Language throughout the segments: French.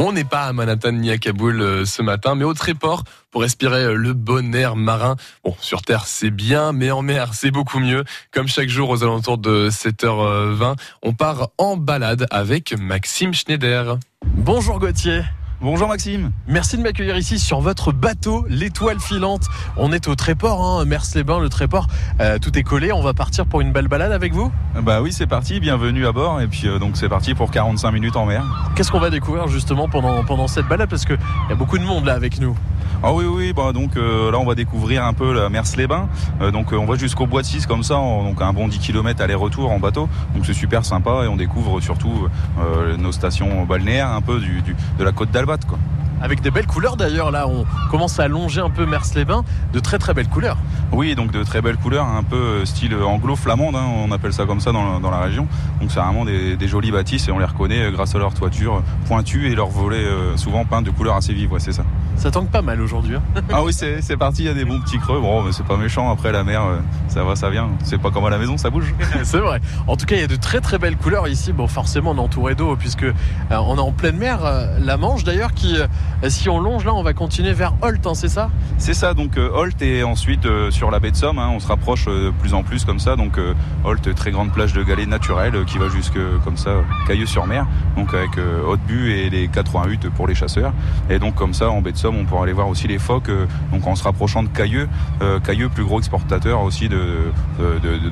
On n'est pas à Manhattan ni à Kaboul euh, ce matin, mais au Tréport pour respirer euh, le bon air marin. Bon, sur Terre c'est bien, mais en mer c'est beaucoup mieux. Comme chaque jour aux alentours de 7h20, on part en balade avec Maxime Schneider. Bonjour Gauthier. Bonjour Maxime. Merci de m'accueillir ici sur votre bateau, l'étoile filante. On est au Tréport, hein, Mers-les-Bains, le Tréport. Euh, tout est collé. On va partir pour une belle balade avec vous? Bah oui, c'est parti. Bienvenue à bord. Et puis euh, donc c'est parti pour 45 minutes en mer. Qu'est-ce qu'on va découvrir justement pendant, pendant cette balade? Parce qu'il y a beaucoup de monde là avec nous. Ah oui, oui, bah donc euh, là on va découvrir un peu la Mers-les-Bains. Euh, donc on va jusqu'au Bois de 6 comme ça, donc un bon 10 km aller-retour en bateau. Donc c'est super sympa et on découvre surtout euh, nos stations balnéaires un peu du, du- de la côte d'Albat. Quoi. Avec des belles couleurs d'ailleurs. Là, on commence à longer un peu Mers-les-Bains. De très très belles couleurs. Oui, donc de très belles couleurs, un peu euh, style anglo-flamande, hein, on appelle ça comme ça dans, la- dans la région. Donc c'est vraiment des, des jolies bâtisses et on les reconnaît euh, grâce à leur toiture pointue et leurs volets euh, souvent peints de couleurs assez vives, ouais, c'est ça. Ça tangue pas mal aujourd'hui. hein. Ah oui, c'est c'est parti, il y a des bons petits creux. Bon, mais c'est pas méchant, après la mer, euh, ça va, ça vient. C'est pas comme à la maison, ça bouge. C'est vrai. En tout cas, il y a de très très belles couleurs ici. Bon, forcément, on est entouré d'eau puisque euh, on est en pleine mer. Euh, la Manche, d'ailleurs, qui, euh, si on longe là, on va continuer vers Holt, hein, c'est ça? C'est ça, donc euh, Holt et ensuite euh, sur la baie de Somme, hein, on se rapproche euh, de plus en plus comme ça. Donc Holt, très grande plage de galets naturelle qui va jusque comme ça, Cailleux-sur-Mer, donc avec Haute-Bu et les 88 pour les chasseurs. Et donc comme ça, en baie de Somme, on pourra aller voir aussi les phoques, donc en se rapprochant de Cailleux, Cailleux, plus gros exportateur aussi de,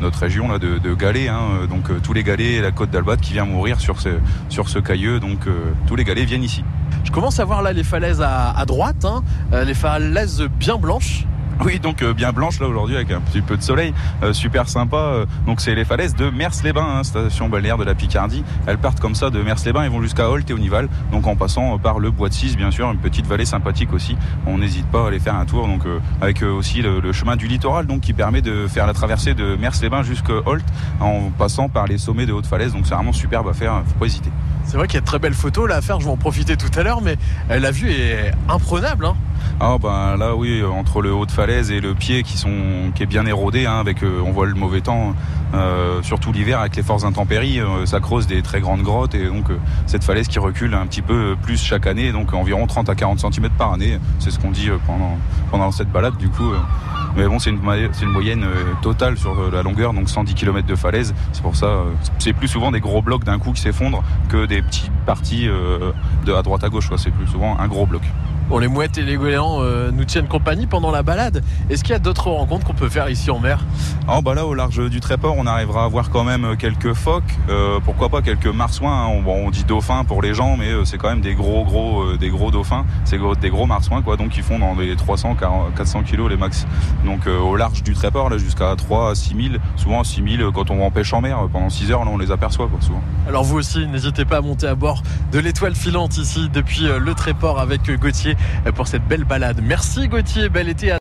notre région là, de, galets. hein. Donc tous les galets et la côte d'Albat qui vient mourir sur ce, sur ce Cailleux, donc tous les galets viennent ici. Je commence à voir là les falaises à, droite, hein, euh, les falaises bien blanches. Oui, donc euh, bien blanche là aujourd'hui avec un petit peu de soleil, euh, super sympa. donc c'est les falaises de Mers-les-Bains, hein, station balnéaire de la Picardie. Elles partent comme ça de Mers-les-Bains et vont jusqu'à Holt et Onival. Donc en passant par le Bois de 6 bien sûr, une petite vallée sympathique aussi. On n'hésite pas à aller faire un tour. Donc avec aussi le, chemin du littoral, donc qui permet de faire la traversée de Mers-les-Bains jusqu'à Holt en passant par les sommets de haute falaise. Donc c'est vraiment superbe à faire, faut pas hésiter. C'est vrai qu'il y a de très belles photos là à faire. Je vais en profiter tout à l'heure, mais euh, la vue est imprenable. Hein. Ah ben là oui entre le haut de falaise et le pied qui sont qui est bien érodé hein, avec euh, on voit le mauvais temps euh, surtout l'hiver avec les fortes intempéries euh, ça creuse des très grandes grottes et donc euh, cette falaise qui recule un petit peu plus chaque année donc environ 30 à 40 cm par année c'est ce qu'on dit pendant pendant cette balade du coup mais bon c'est une moyenne totale sur la longueur donc 110 km de falaise. C'est pour ça c'est plus souvent des gros blocs d'un coup qui s'effondrent que des petites parties de à droite à gauche c'est plus souvent un gros bloc Bon, les mouettes et les goélands euh, nous tiennent compagnie pendant la balade. Est-ce qu'il y a d'autres rencontres qu'on peut faire ici en mer? Ah bah là au large du Tréport on arrivera à voir quand même quelques phoques, euh, pourquoi pas quelques marsouins, hein. on, bon, on dit dauphins pour les gens mais euh, c'est quand même des gros gros euh, des gros dauphins, c'est des gros marsouins quoi donc ils font dans les 300 40, 400 kilos les max. Donc euh, au large du Tréport là jusqu'à 3 à 6 000, souvent 6 000 euh, quand on va en pêche en mer euh, pendant 6 heures là on les aperçoit quoi souvent. Alors vous aussi, n'hésitez pas à monter à bord de l'étoile filante ici depuis euh, le Tréport avec euh, Gauthier euh, pour cette belle balade. Merci Gauthier, bel été à